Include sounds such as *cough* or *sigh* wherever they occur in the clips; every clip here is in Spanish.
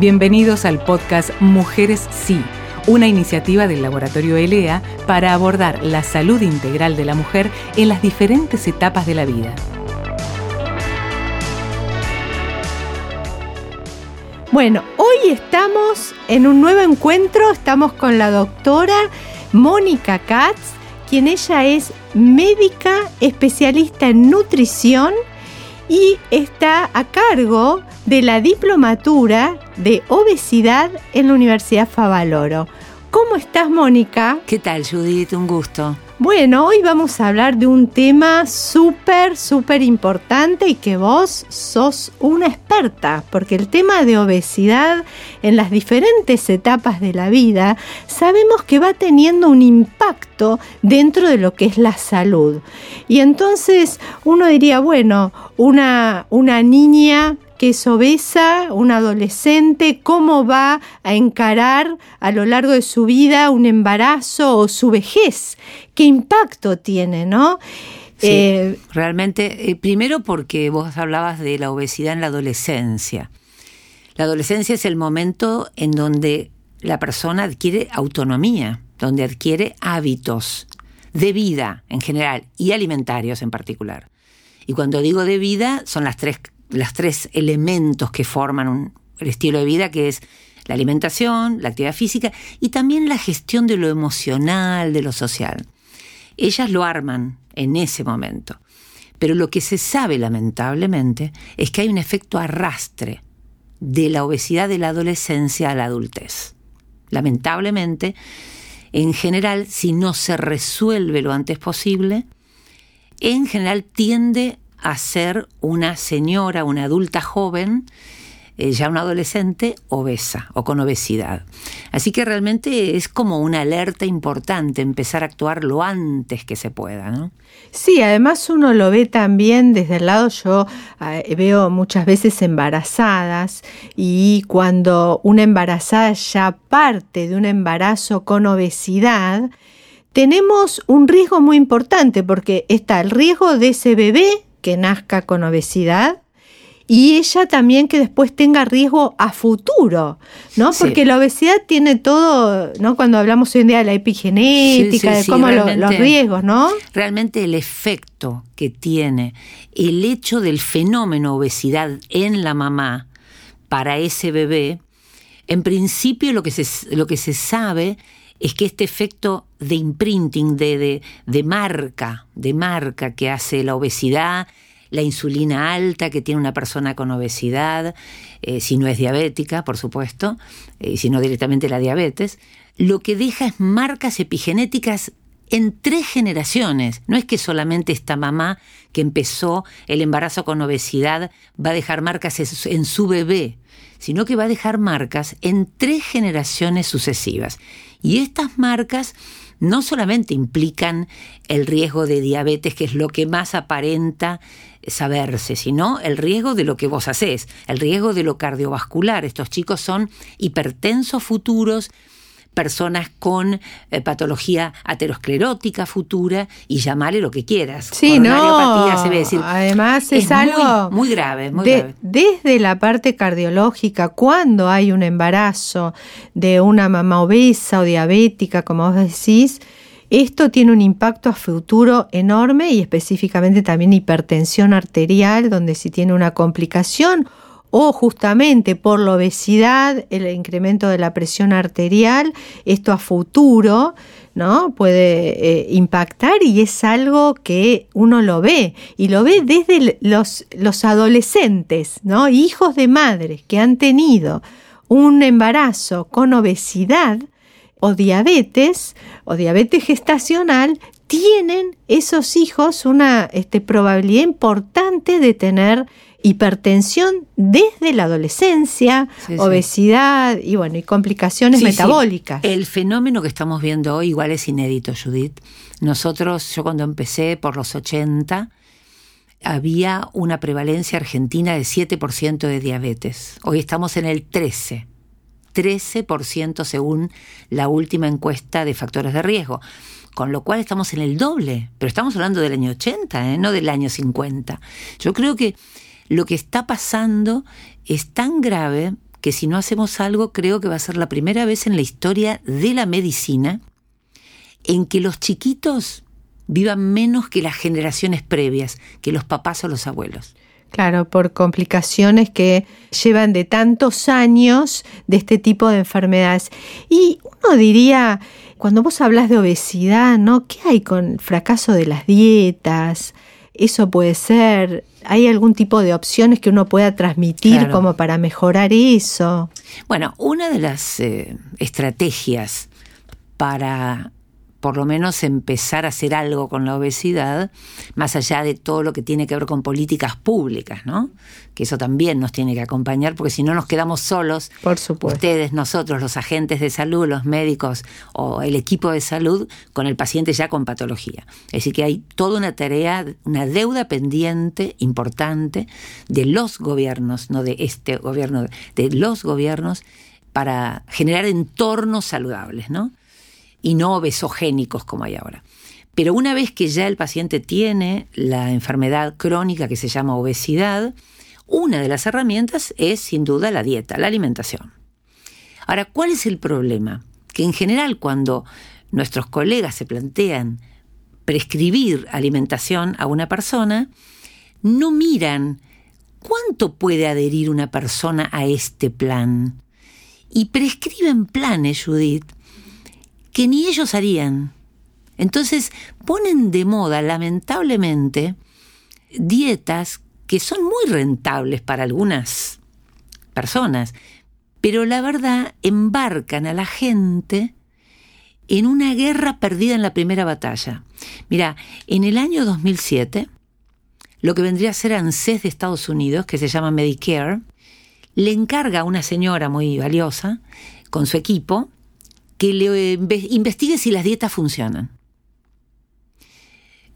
Bienvenidos al podcast Mujeres Sí, una iniciativa del Laboratorio ELEA para abordar la salud integral de la mujer en las diferentes etapas de la vida. Bueno, hoy estamos en un nuevo encuentro, estamos con la doctora Mónica Katz, quien ella es médica especialista en nutrición y está a cargo de la diplomatura de obesidad en la Universidad Favaloro. ¿Cómo estás, Mónica? ¿Qué tal, Judith? Un gusto. Bueno, hoy vamos a hablar de un tema súper, súper importante y que vos sos una experta, porque el tema de obesidad en las diferentes etapas de la vida sabemos que va teniendo un impacto dentro de lo que es la salud. Y entonces uno diría, bueno, una, una niña que es obesa, un adolescente, cómo va a encarar a lo largo de su vida un embarazo o su vejez, qué impacto tiene, ¿no? Eh, realmente, eh, primero porque vos hablabas de la obesidad en la adolescencia. La adolescencia es el momento en donde la persona adquiere autonomía, donde adquiere hábitos de vida en general y alimentarios en particular. Y cuando digo de vida, son las tres los tres elementos que forman un, el estilo de vida, que es la alimentación, la actividad física y también la gestión de lo emocional, de lo social. Ellas lo arman en ese momento. Pero lo que se sabe lamentablemente es que hay un efecto arrastre de la obesidad de la adolescencia a la adultez. Lamentablemente, en general, si no se resuelve lo antes posible, en general tiende a ser una señora, una adulta joven, eh, ya una adolescente obesa o con obesidad. Así que realmente es como una alerta importante empezar a actuar lo antes que se pueda, ¿no? Sí, además uno lo ve también desde el lado, yo eh, veo muchas veces embarazadas y cuando una embarazada ya parte de un embarazo con obesidad, tenemos un riesgo muy importante porque está el riesgo de ese bebé que nazca con obesidad y ella también que después tenga riesgo a futuro, ¿no? Porque la obesidad tiene todo, ¿no? Cuando hablamos hoy en día de la epigenética, de cómo los riesgos, ¿no? Realmente el efecto que tiene el hecho del fenómeno obesidad en la mamá para ese bebé, en principio lo que se, lo que se sabe es que este efecto de imprinting, de, de, marca, de marca que hace la obesidad, la insulina alta que tiene una persona con obesidad, eh, si no es diabética, por supuesto, y eh, si no directamente la diabetes, lo que deja es marcas epigenéticas en tres generaciones. No es que solamente esta mamá que empezó el embarazo con obesidad va a dejar marcas en su bebé, sino que va a dejar marcas en tres generaciones sucesivas. Y estas marcas no solamente implican el riesgo de diabetes, que es lo que más aparenta saberse, sino el riesgo de lo que vos hacés, el riesgo de lo cardiovascular. Estos chicos son hipertensos futuros, personas con eh, patología aterosclerótica futura y llamarle lo que quieras. Sí, no. Se ve decir, Además es, algo muy, grave, muy grave. Desde la parte cardiológica, cuando hay un embarazo de una mamá obesa o diabética, como vos decís, esto tiene un impacto a futuro enorme y específicamente también hipertensión arterial, donde si tiene una complicación o justamente por la obesidad, el incremento de la presión arterial, esto a futuro, ¿no? Puede eh, impactar y es algo que uno lo ve y lo ve desde los, los adolescentes, ¿no? Hijos de madres que han tenido un embarazo con obesidad o diabetes o diabetes gestacional, tienen esos hijos una este, probabilidad importante de tener hipertensión desde la adolescencia, obesidad y bueno, y complicaciones metabólicas. El fenómeno que estamos viendo hoy igual es inédito, Judith. Nosotros, yo cuando empecé por los 80, había una prevalencia argentina de 7% de diabetes. Hoy estamos en el 13%. 13% según la última encuesta de factores de riesgo. Con lo cual estamos en el doble, pero estamos hablando del año 80, ¿eh? no del año 50. Yo creo que lo que está pasando es tan grave que si no hacemos algo, creo que va a ser la primera vez en la historia de la medicina en que los chiquitos vivan menos que las generaciones previas, que los papás o los abuelos. Claro, por complicaciones que llevan de tantos años de este tipo de enfermedades. Y uno diría, cuando vos hablas de obesidad, ¿no? ¿Qué hay con el fracaso de las dietas? Eso puede ser. ¿Hay algún tipo de opciones que uno pueda transmitir como para mejorar eso? Bueno, una de las eh, estrategias para por lo menos empezar a hacer algo con la obesidad, más allá de todo lo que tiene que ver con políticas públicas, ¿no? Que eso también nos tiene que acompañar, porque si no nos quedamos solos, por supuesto. ustedes, nosotros, los agentes de salud, los médicos o el equipo de salud, con el paciente ya con patología. Es decir, que hay toda una tarea, una deuda pendiente importante de los gobiernos, no de este gobierno, de los gobiernos, para generar entornos saludables, ¿no? Y no obesogénicos como hay ahora. Pero una vez que ya el paciente tiene la enfermedad crónica que se llama obesidad, una de las herramientas es sin duda la dieta, la alimentación. Ahora, ¿cuál es el problema? Que en general cuando nuestros colegas se plantean prescribir alimentación a una persona, no miran cuánto puede adherir una persona a este plan. Y prescriben planes, Judith, que ni ellos harían. Entonces ponen de moda, lamentablemente, dietas que son muy rentables para algunas personas, pero la verdad embarcan a la gente en una guerra perdida en la primera batalla. Mira, en el año 2007, lo que vendría a ser ANSES de Estados Unidos, que se llama Medicare, le encarga a una señora muy valiosa, con su equipo, que le investigue si las dietas funcionan.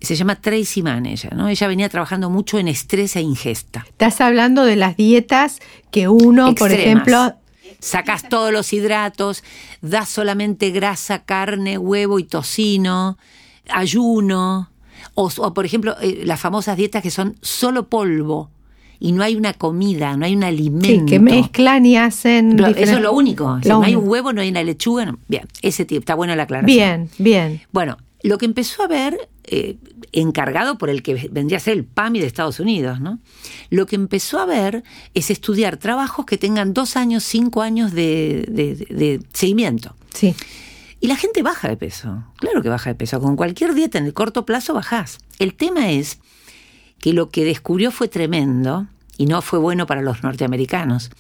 Se llama Tracy Mann ella, ¿no? Ella venía trabajando mucho en estrés e ingesta. Estás hablando de las dietas que uno, por ejemplo, sacas todos los hidratos, das solamente grasa, carne, huevo y tocino, ayuno, o, o por ejemplo eh, las famosas dietas que son solo polvo, y no hay una comida, no hay un alimento. Sí, que mezclan y hacen. eso es lo único. Si no hay un huevo, no hay una lechuga. Bien, ese tipo, está buena la aclaración. Bien, bien. Bueno, lo que empezó a ver, eh, encargado por el que vendría a ser el PAMI de Estados Unidos, ¿no? Lo que empezó a ver es estudiar trabajos que tengan dos años, cinco años de, de seguimiento. Sí. Y la gente baja de peso. Claro que baja de peso. Con cualquier dieta en el corto plazo bajás. El tema es que lo que descubrió fue tremendo y no fue bueno para los norteamericanos.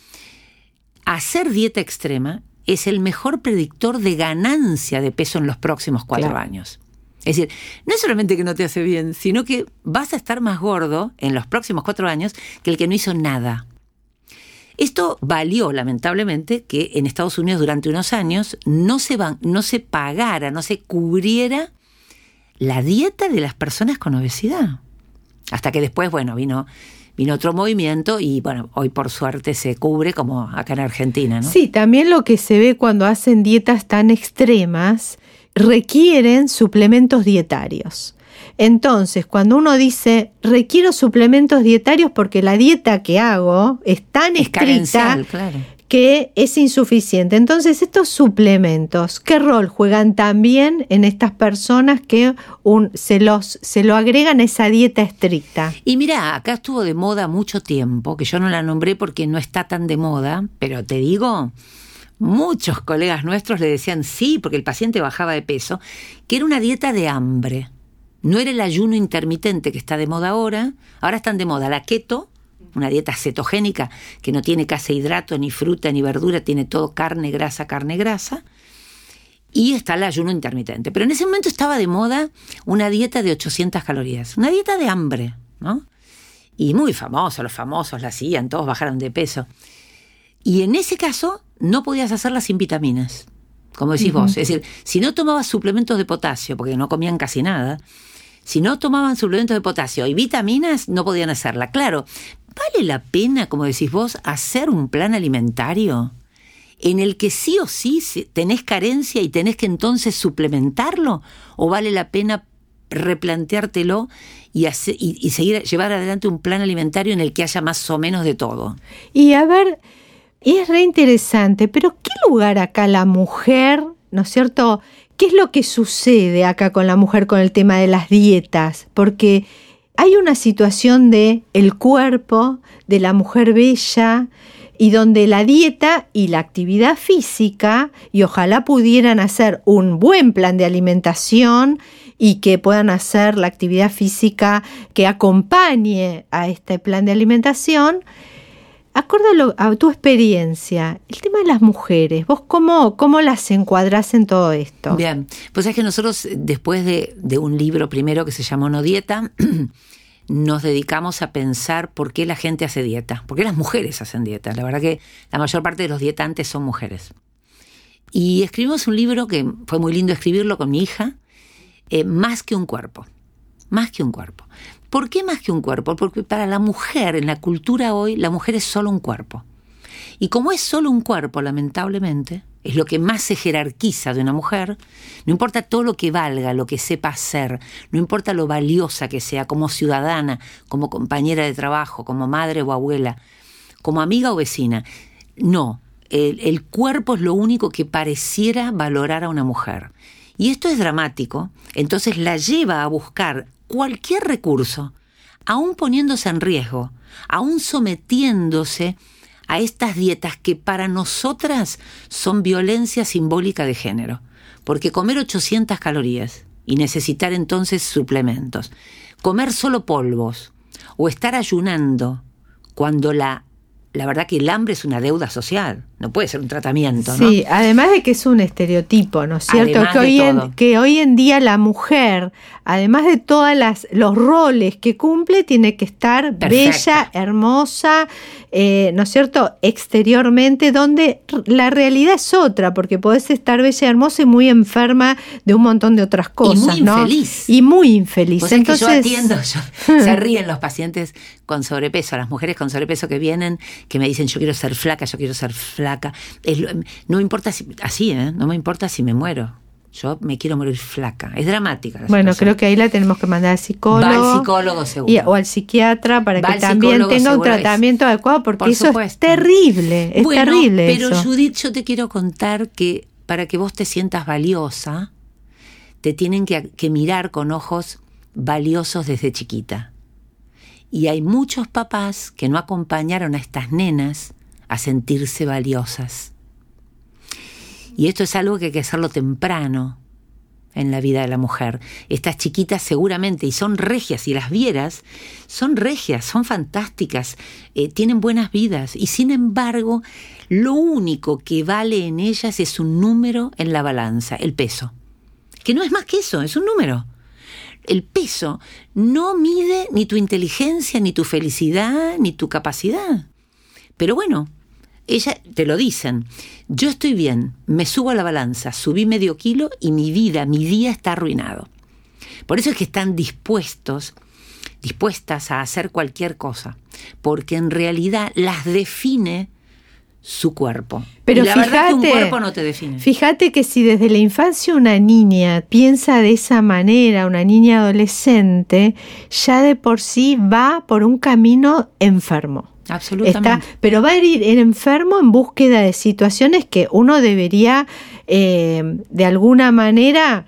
Hacer dieta extrema es el mejor predictor de ganancia de peso en los próximos cuatro años. Es decir, no es solamente que no te hace bien, sino que vas a estar más gordo en los próximos cuatro años que el que no hizo nada. Esto valió, lamentablemente, que en Estados Unidos durante unos años no se, no se pagara, no se cubriera la dieta de las personas con obesidad. Hasta que después, bueno, vino vino otro movimiento y bueno, hoy por suerte se cubre como acá en Argentina, ¿no? Sí, también lo que se ve cuando hacen dietas tan extremas requieren suplementos dietarios. Entonces, cuando uno dice requiero suplementos dietarios porque la dieta que hago es tan estricta claro que es insuficiente. Entonces, estos suplementos, ¿qué rol juegan también en estas personas que un, se, los, se lo agregan a esa dieta estricta? Y mira, acá estuvo de moda mucho tiempo, que yo no la nombré porque no está tan de moda, pero te digo, muchos colegas nuestros le decían sí, porque el paciente bajaba de peso, que era una dieta de hambre. No era el ayuno intermitente que está de moda ahora, ahora están de moda la keto, una dieta cetogénica que no tiene casi hidrato, ni fruta, ni verdura, tiene todo carne, grasa, carne, grasa. Y está el ayuno intermitente. Pero en ese momento estaba de moda una dieta de 800 calorías, una dieta de hambre, ¿no? Y muy famoso, los famosos la hacían, todos bajaron de peso. Y en ese caso no podías hacerla sin vitaminas, como decís vos. Es decir, si no tomabas suplementos de potasio, porque no comían casi nada, si no tomaban suplementos de potasio y vitaminas, no podían hacerla. Claro, ¿vale la pena, como decís vos, hacer un plan alimentario en el que sí o sí tenés carencia y tenés que entonces suplementarlo? ¿O vale la pena replanteártelo y, y, seguir llevar adelante un plan alimentario en el que haya más o menos de todo? Y a ver, es re interesante, pero ¿qué lugar acá la mujer, ¿no es cierto? ¿Qué es lo que sucede acá con la mujer con el tema de las dietas? Porque hay una situación de el cuerpo de la mujer bella y donde la dieta y la actividad física y ojalá pudieran hacer un buen plan de alimentación y que puedan hacer la actividad física que acompañe a este plan de alimentación, Acorde a tu experiencia, el tema de las mujeres, ¿vos cómo, cómo las encuadrás en todo esto? Bien, pues es que nosotros después de, de un libro primero que se llamó No Dieta, *clears throat* nos dedicamos a pensar por qué la gente hace dieta, por qué las mujeres hacen dieta. La verdad que la mayor parte de los dietantes son mujeres. Y escribimos un libro que fue muy lindo escribirlo con mi hija, eh, Más que un cuerpo, más que un cuerpo. ¿Por qué más que un cuerpo? Porque para la mujer, en la cultura hoy, la mujer es solo un cuerpo. Y como es solo un cuerpo, lamentablemente, es lo que más se jerarquiza de una mujer, no importa todo lo que valga, lo que sepa hacer, no importa lo valiosa que sea como ciudadana, como compañera de trabajo, como madre o abuela, como amiga o vecina, no, el, el cuerpo es lo único que pareciera valorar a una mujer. Y esto es dramático, entonces la lleva a buscar cualquier recurso, aún poniéndose en riesgo, aún sometiéndose a estas dietas que para nosotras son violencia simbólica de género. Porque comer 800 calorías y necesitar entonces suplementos, comer solo polvos o estar ayunando cuando la la verdad que el hambre es una deuda social, no puede ser un tratamiento. ¿no? Sí, además de que es un estereotipo, ¿no es cierto? que hoy, en, que hoy en día la mujer, además de todos los roles que cumple, tiene que estar bella, hermosa, eh, ¿no es cierto?, exteriormente, donde la realidad es otra, porque podés estar bella, hermosa y muy enferma de un montón de otras cosas, y muy infeliz. Y muy infeliz. Entonces, yo atiendo, *laughs* se ríen los pacientes con sobrepeso, las mujeres con sobrepeso que vienen, que me dicen, yo quiero ser flaca, yo quiero ser flaca. No me importa si, así, ¿eh? No me importa si me muero. Yo me quiero morir flaca. Es dramática. bueno, creo que ahí la tenemos que mandar al psicólogo. Va al psicólogo seguro. o al psiquiatra para que también tenga un tratamiento adecuado, porque eso es terrible. Es terrible. Pero Judith, yo te quiero contar que para que vos te sientas valiosa, te tienen que, que mirar con ojos valiosos desde chiquita. Y hay muchos papás que no acompañaron a estas nenas a sentirse valiosas. Y esto es algo que hay que hacerlo temprano en la vida de la mujer. Estas chiquitas seguramente, y son regias, y las vieras, son regias, son fantásticas, eh, tienen buenas vidas, y sin embargo, lo único que vale en ellas es un número en la balanza, el peso. Que no es más que eso, es un número. El peso no mide ni tu inteligencia, ni tu felicidad, ni tu capacidad. Pero bueno, ella te lo dicen. Yo estoy bien, me subo a la balanza, subí medio kilo y mi vida, mi día está arruinado. Por eso es que están dispuestos, dispuestas a hacer cualquier cosa, porque en realidad las define su cuerpo. Pero fíjate, un cuerpo no te define. Fíjate que si desde la infancia una niña piensa de esa manera, una niña adolescente, ya de por sí va por un camino enfermo. Absolutamente. pero va a ir enfermo en búsqueda de situaciones que uno debería eh, de alguna manera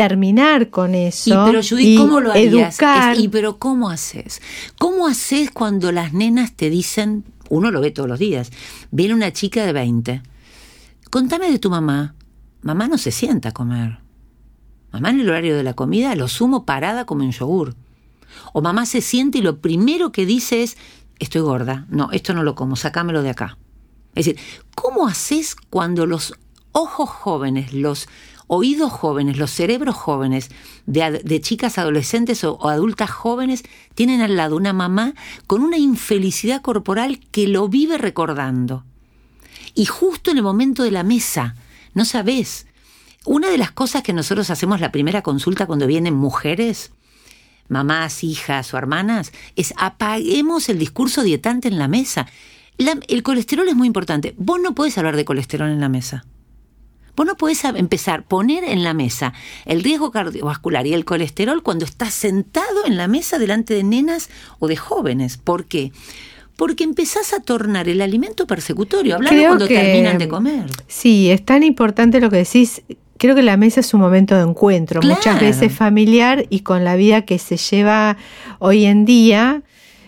terminar con eso. Y pero Judith, ¿cómo lo harías? Educar. y pero ¿cómo haces? ¿Cómo haces cuando las nenas te dicen, uno lo ve todos los días, viene una chica de 20, contame de tu mamá. Mamá no se sienta a comer. Mamá en el horario de la comida lo sumo parada como un yogur. O mamá se siente y lo primero que dice es, estoy gorda, no, esto no lo como, sacámelo de acá. Es decir, ¿cómo haces cuando los ojos jóvenes, los oídos jóvenes, los cerebros jóvenes de, chicas adolescentes o, adultas jóvenes tienen al lado una mamá con una infelicidad corporal que lo vive recordando? Y justo en el momento de la mesa, no sabes, una de las cosas que nosotros hacemos la primera consulta cuando vienen mujeres mamás, hijas o hermanas, es apaguemos el discurso dietante en la mesa. el colesterol es muy importante. Vos no podés hablar de colesterol en la mesa. Vos no podés empezar a poner en la mesa el riesgo cardiovascular y el colesterol cuando estás sentado en la mesa delante de nenas o de jóvenes. ¿Por qué? porque empezás a tornar el alimento persecutorio, hablando cuando terminan de comer. Sí, es tan importante lo que decís. Creo que la mesa es un momento de encuentro, muchas veces familiar y con la vida que se lleva hoy en día,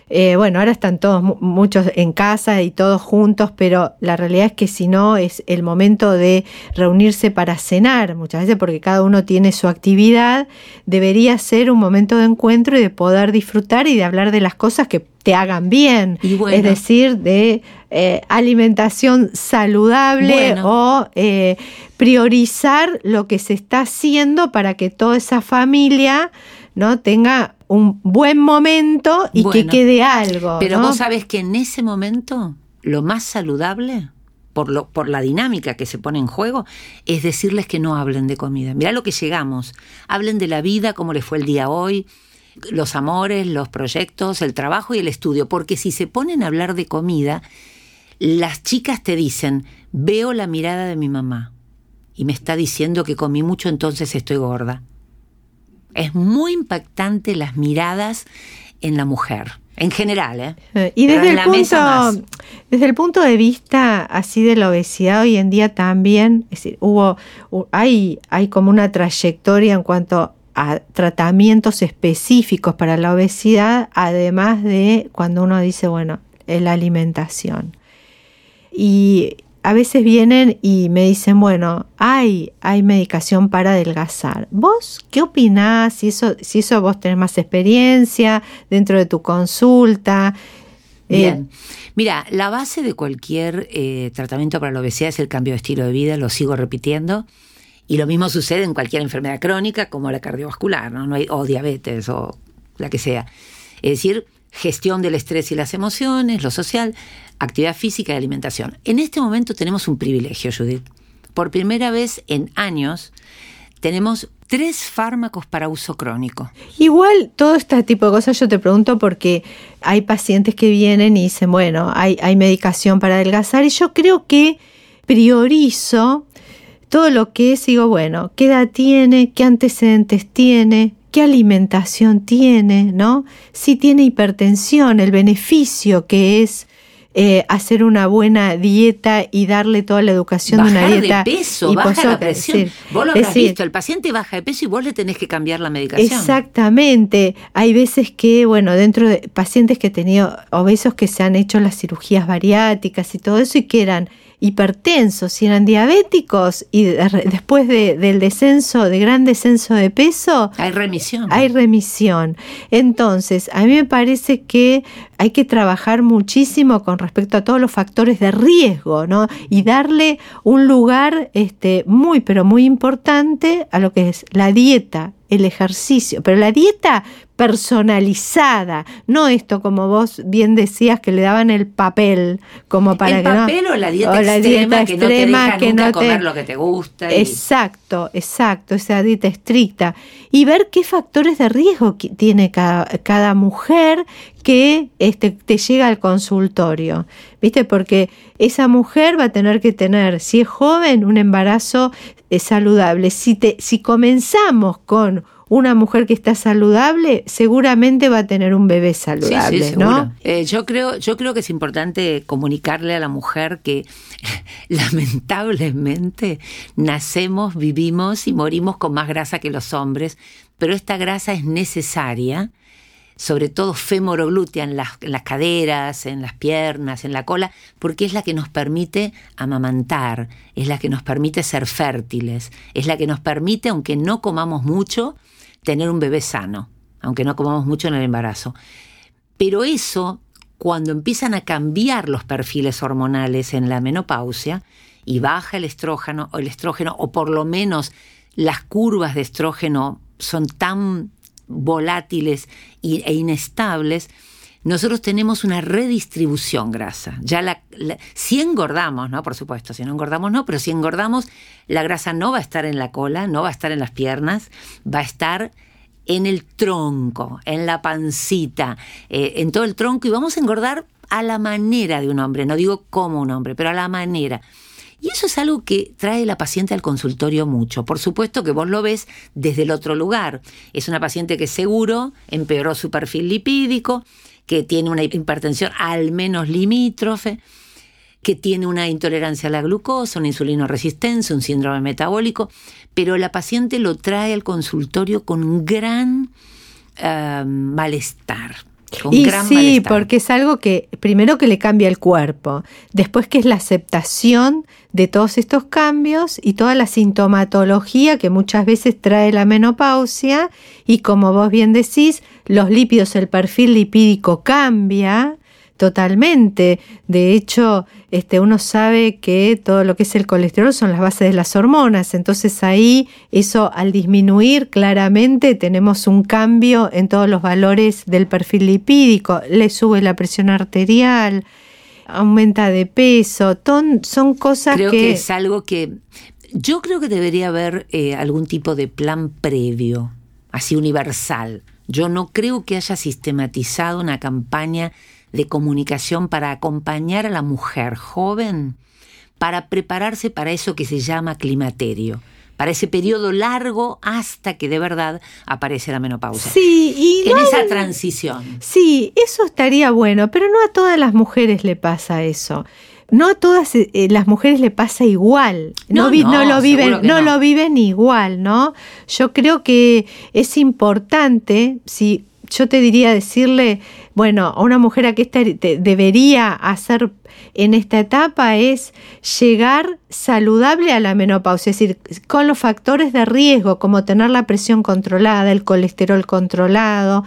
eh, bueno, ahora están todos, muchos en casa y todos juntos, pero la realidad es que si no es el momento de reunirse para cenar, muchas veces porque cada uno tiene su actividad, debería ser un momento de encuentro y de poder disfrutar y de hablar de las cosas que te hagan bien, es decir, de eh, alimentación saludable o eh, priorizar lo que se está haciendo para que toda esa familia no tenga un buen momento y que quede algo. Pero vos sabes que en ese momento lo más saludable, por, lo, por la dinámica que se pone en juego, es decirles que no hablen de comida. Mirá lo que llegamos. Hablen de la vida, cómo les fue el día hoy, los amores, los proyectos, el trabajo y el estudio. Porque si se ponen a hablar de comida, las chicas te dicen, veo la mirada de mi mamá y me está diciendo que comí mucho, entonces estoy gorda. Es muy impactante las miradas en la mujer. En general, ¿eh? eh y desde el, punto, desde el punto de vista así de la obesidad hoy en día también, es decir, hubo, hay, hay como una trayectoria en cuanto a tratamientos específicos para la obesidad, además de cuando uno dice, bueno, la alimentación. Y a veces vienen y me dicen, bueno, hay, hay medicación para adelgazar. ¿Vos qué opinás? Si eso, si eso vos tenés más experiencia dentro de tu consulta. Eh, Bien. Mira, la base de cualquier eh, tratamiento para la obesidad es el cambio de estilo de vida, lo sigo repitiendo. Y lo mismo sucede en cualquier enfermedad crónica como la cardiovascular, ¿no? no hay, o diabetes o la que sea. Es decir, gestión del estrés y las emociones, lo social, actividad física y alimentación. En este momento tenemos un privilegio, Judith. Por primera vez en años tenemos tres fármacos para uso crónico. Igual todo este tipo de cosas yo te pregunto porque hay pacientes que vienen y dicen, bueno, hay, hay medicación para adelgazar y yo creo que priorizo todo lo que es, digo, bueno, qué edad tiene, qué antecedentes tiene, qué alimentación tiene, ¿no? Si tiene hipertensión, el beneficio que es eh, hacer una buena dieta y darle toda la educación de una dieta. de peso, y baja la presión. vos lo habrás visto, el paciente baja de peso y vos le tenés que cambiar la medicación. Exactamente. Hay veces que, bueno, dentro de pacientes que he tenido obesos que se han hecho las cirugías bariátricas y todo eso y que eran hipertensos y eran diabéticos y después del descenso, de gran descenso de peso, hay remisión. Hay remisión. Entonces, a mí me parece que hay que trabajar muchísimo con respecto a todos los factores de riesgo, ¿no? Y darle un lugar este, muy, pero muy importante a lo que es la dieta, el ejercicio, pero la dieta personalizada, no esto como vos bien decías que le daban el papel como para el que papel o la dieta extrema, que no te deja nunca comer lo que te gusta. Exacto, exacto, esa dieta estricta y ver qué factores de riesgo tiene cada, cada mujer que este, te llega al consultorio, ¿viste? Porque esa mujer va a tener que tener, si es joven, un embarazo eh, saludable. Si, te, si comenzamos con una mujer que está saludable seguramente va a tener un bebé saludable, sí, ¿no? Eh, yo creo, yo creo que es importante comunicarle a la mujer que *laughs* lamentablemente nacemos, vivimos y morimos con más grasa que los hombres, pero esta grasa es necesaria sobre todo femoroglútea en las, en las caderas, en las piernas, en la cola, porque es la que nos permite amamantar, es la que nos permite ser fértiles, es la que nos permite, aunque no comamos mucho, tener un bebé sano, aunque no comamos mucho en el embarazo. Pero eso, cuando empiezan a cambiar los perfiles hormonales en la menopausia y baja el estrógeno o el estrógeno, o por lo menos las curvas de estrógeno son tan volátiles e inestables, nosotros tenemos una redistribución grasa. Ya la, si engordamos, ¿no? Por supuesto, si no engordamos no, pero si engordamos, la grasa no va a estar en la cola, no va a estar en las piernas, va a estar en el tronco, en la pancita, eh, en todo el tronco y vamos a engordar a la manera de un hombre, no digo como un hombre, pero a la manera. Y eso es algo que trae la paciente al consultorio mucho. Por supuesto que vos lo ves desde el otro lugar. Es una paciente que seguro empeoró su perfil lipídico que tiene una hipertensión al menos limítrofe, que tiene una intolerancia a la glucosa, una insulinoresistencia, un síndrome metabólico, pero la paciente lo trae al consultorio con gran eh, malestar. Y gran sí, malestar. porque es algo que primero que le cambia el cuerpo, después que es la aceptación de todos estos cambios y toda la sintomatología que muchas veces trae la menopausia y como vos bien decís, los lípidos, el perfil lipídico cambia totalmente. De hecho, este, uno sabe que todo lo que es el colesterol son las bases de las hormonas. Entonces ahí, eso al disminuir claramente, tenemos un cambio en todos los valores del perfil lipídico. Le sube la presión arterial, aumenta de peso. Ton, son cosas creo que... que... es algo que... Yo creo que debería haber eh, algún tipo de plan previo, así universal. Yo no creo que haya sistematizado una campaña de comunicación para acompañar a la mujer joven para prepararse para eso que se llama climaterio, para ese periodo largo hasta que de verdad aparece la menopausia. Sí, y en no esa hay- transición. Sí, eso estaría bueno, pero no a todas las mujeres le pasa eso. No a todas eh, las mujeres le pasa igual. No, No, vi- no, no lo viven, no. lo viven igual, ¿no? Yo creo que es importante, si yo te diría decirle, bueno, una mujer a que debería hacer en esta etapa es llegar saludable a la menopausia, es decir, con los factores de riesgo como tener la presión controlada, el colesterol controlado,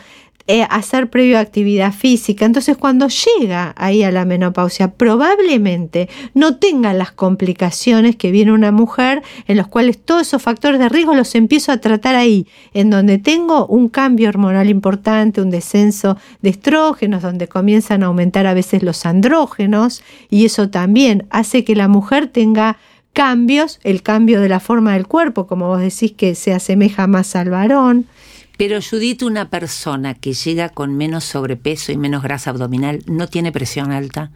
eh, hacer previo actividad física. Entonces, cuando llega ahí a la menopausia, probablemente no tenga las complicaciones que viene una mujer en los cuales todos esos factores de riesgo los empiezo a tratar ahí, en donde tengo un cambio hormonal importante, un descenso de estrógenos, donde comienzan a aumentar a veces los andrógenos, y eso también hace que la mujer tenga cambios, el cambio de la forma del cuerpo, como vos decís que se asemeja más al varón. Pero Judith, una persona que llega con menos sobrepeso y menos grasa abdominal no tiene presión alta,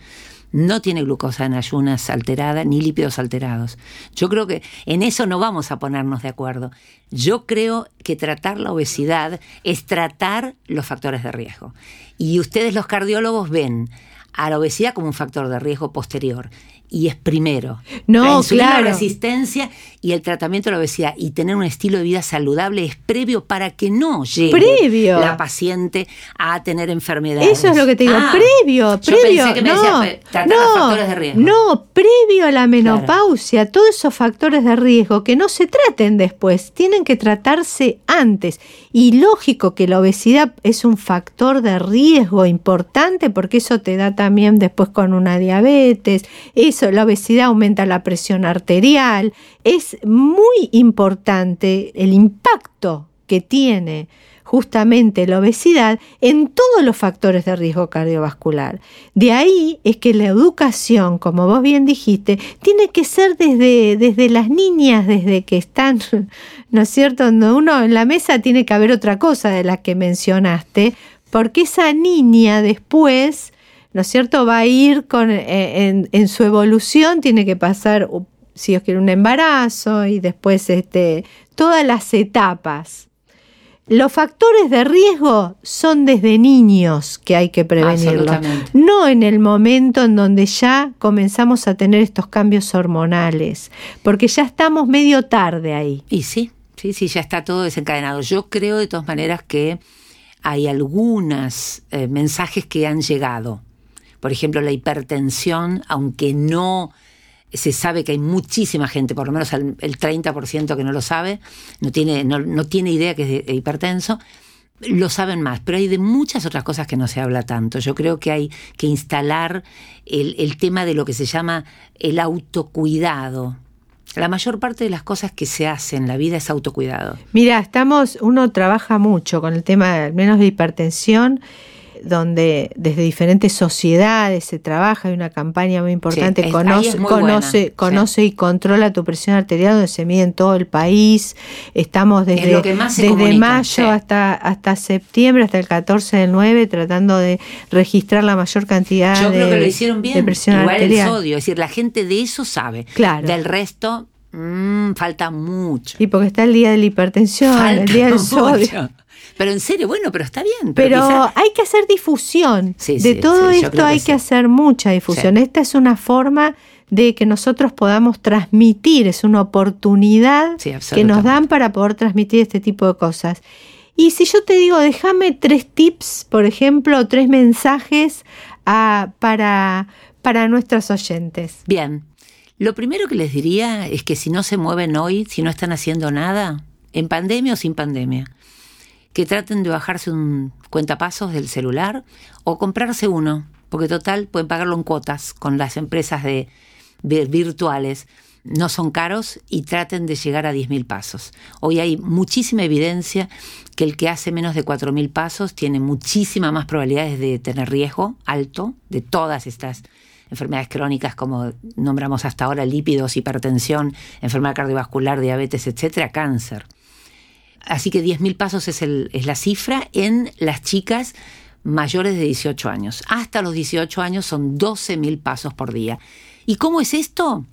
no tiene glucosa en ayunas alterada ni lípidos alterados. Yo creo que en eso no vamos a ponernos de acuerdo. Yo creo que tratar la obesidad es tratar los factores de riesgo. Y ustedes los cardiólogos ven a la obesidad como un factor de riesgo posterior. Y es primero. No, la insulina claro. resistencia y el tratamiento de la obesidad y tener un estilo de vida saludable es previo para que no llegue Previo. la paciente a tener enfermedades. Eso es lo que te digo, Ah, previo, yo previo. pensé que me no, decía, pe- tratar no, los factores de riesgo. No, previo a la menopausia, todos esos factores de riesgo que no se traten después, tienen que tratarse antes. Y lógico que la obesidad es un factor de riesgo importante porque eso te da también después con una diabetes, eso, la obesidad aumenta la presión arterial. Es muy importante el impacto que tiene justamente la obesidad en todos los factores de riesgo cardiovascular. De ahí es que la educación, como vos bien dijiste, tiene que ser desde, desde las niñas, desde que están, *laughs* ¿no es cierto? Donde uno en la mesa tiene que haber otra cosa de la que mencionaste, porque esa niña después, ¿no es cierto?, va a ir con, eh, en, en su evolución, tiene que pasar, si Dios quiere, un embarazo y después este, todas las etapas. Los factores de riesgo son desde niños que hay que prevenirlos, no en el momento en donde ya comenzamos a tener estos cambios hormonales, porque ya estamos medio tarde ahí. Y sí, sí, sí, ya está todo desencadenado. Yo creo de todas maneras que hay algunos eh, mensajes que han llegado. Por ejemplo, la hipertensión, aunque no se sabe que hay muchísima gente, por lo menos el, el 30% que no lo sabe, no tiene, no, no tiene idea que es hipertenso, lo saben más, pero hay de muchas otras cosas que no se habla tanto. Yo creo que hay que instalar el, el tema de lo que se llama el autocuidado. La mayor parte de las cosas que se hacen en la vida es autocuidado. Mira, estamos, uno trabaja mucho con el tema, al menos de hipertensión, donde desde diferentes sociedades se trabaja, hay una campaña muy importante, Sí, es- ahí conoce, conoce, buena, conoce y controla tu presión arterial, donde se mide en todo el país. Estamos desde, desde comunica, mayo sí. hasta, hasta septiembre, hasta el 14 del 9, tratando de registrar la mayor cantidad Yo de, creo que lo hicieron de bien. presión Igual arterial. el sodio, es decir, la gente de eso sabe. Claro. Del resto, mm, falta mucho. Y porque está el día de la hipertensión, el día del mucho. sodio. *laughs* Pero en serio, bueno, pero está bien. Pero, hay que hacer difusión. de todo esto hay que, hacer mucha difusión. Esta es una forma de que nosotros podamos transmitir, es una oportunidad que nos dan para poder transmitir este tipo de cosas. Y si yo te digo, déjame tres tips, por ejemplo, tres mensajes ah, para, para nuestros oyentes. Bien, lo primero que les diría es que si no se mueven hoy, si no están haciendo nada, en pandemia o sin pandemia, que traten de bajarse un cuentapasos del celular o comprarse uno, porque total pueden pagarlo en cuotas con las empresas de, virtuales. No son caros y traten de llegar a 10.000 pasos. Hoy hay muchísima evidencia que el que hace menos de 4.000 pasos tiene muchísimas más probabilidades de tener riesgo alto de todas estas enfermedades crónicas como nombramos hasta ahora, lípidos, hipertensión, enfermedad cardiovascular, diabetes, etcétera, cáncer. Así que 10.000 pasos es, la cifra en las chicas mayores de 18 años. Hasta los 18 años son 12.000 pasos por día. ¿Y cómo es esto?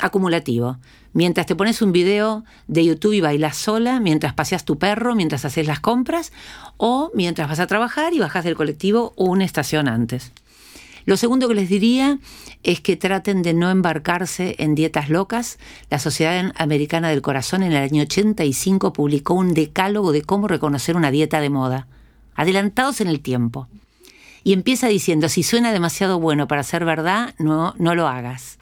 Acumulativo. Mientras te pones un video de YouTube y bailas sola, mientras paseas tu perro, mientras haces las compras, o mientras vas a trabajar y bajas del colectivo una estación antes. Lo segundo que les diría es que traten de no embarcarse en dietas locas. La Sociedad Americana del Corazón en el año 85 publicó un decálogo de cómo reconocer una dieta de moda, adelantados en el tiempo. Y empieza diciendo, si suena demasiado bueno para ser verdad, no, no lo hagas.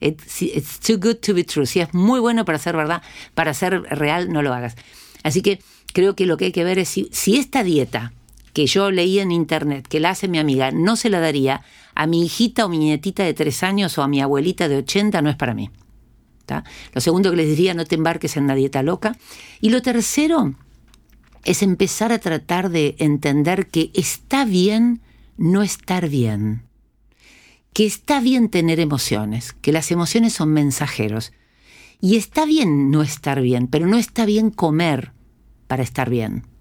It's, too good to be true. Si es muy bueno para ser verdad, para ser real, no lo hagas. Así que creo que lo que hay que ver es si esta dieta que yo leí en internet que la hace mi amiga, no se la daría a mi hijita o mi nietita de tres años o a mi abuelita de 80, no es para mí. Lo segundo que les diría, no te embarques en una dieta loca. Y lo tercero es empezar a tratar de entender que está bien no estar bien. Que está bien tener emociones, que las emociones son mensajeros. Y está bien no estar bien, pero no está bien comer para estar bien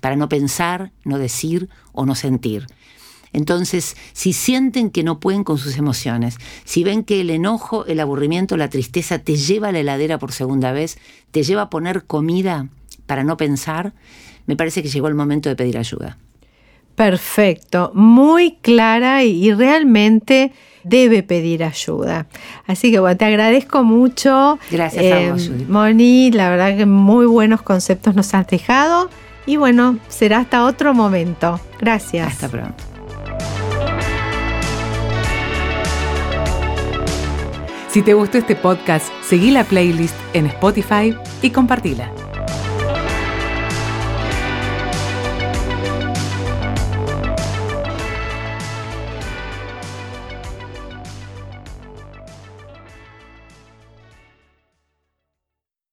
para no pensar, no decir o no sentir. Entonces, si sienten que no pueden con sus emociones, si ven que el enojo, el aburrimiento, la tristeza te lleva a la heladera por segunda vez, te lleva a poner comida para no pensar, me parece que llegó el momento de pedir ayuda. Perfecto, muy clara y, realmente debe pedir ayuda. Así que bueno, te agradezco mucho. Gracias a eh, vos, Moni, la verdad que muy buenos conceptos nos has dejado. Y bueno, será hasta otro momento. Gracias. Hasta pronto. Si te gustó este podcast, seguí la playlist en Spotify y compartila.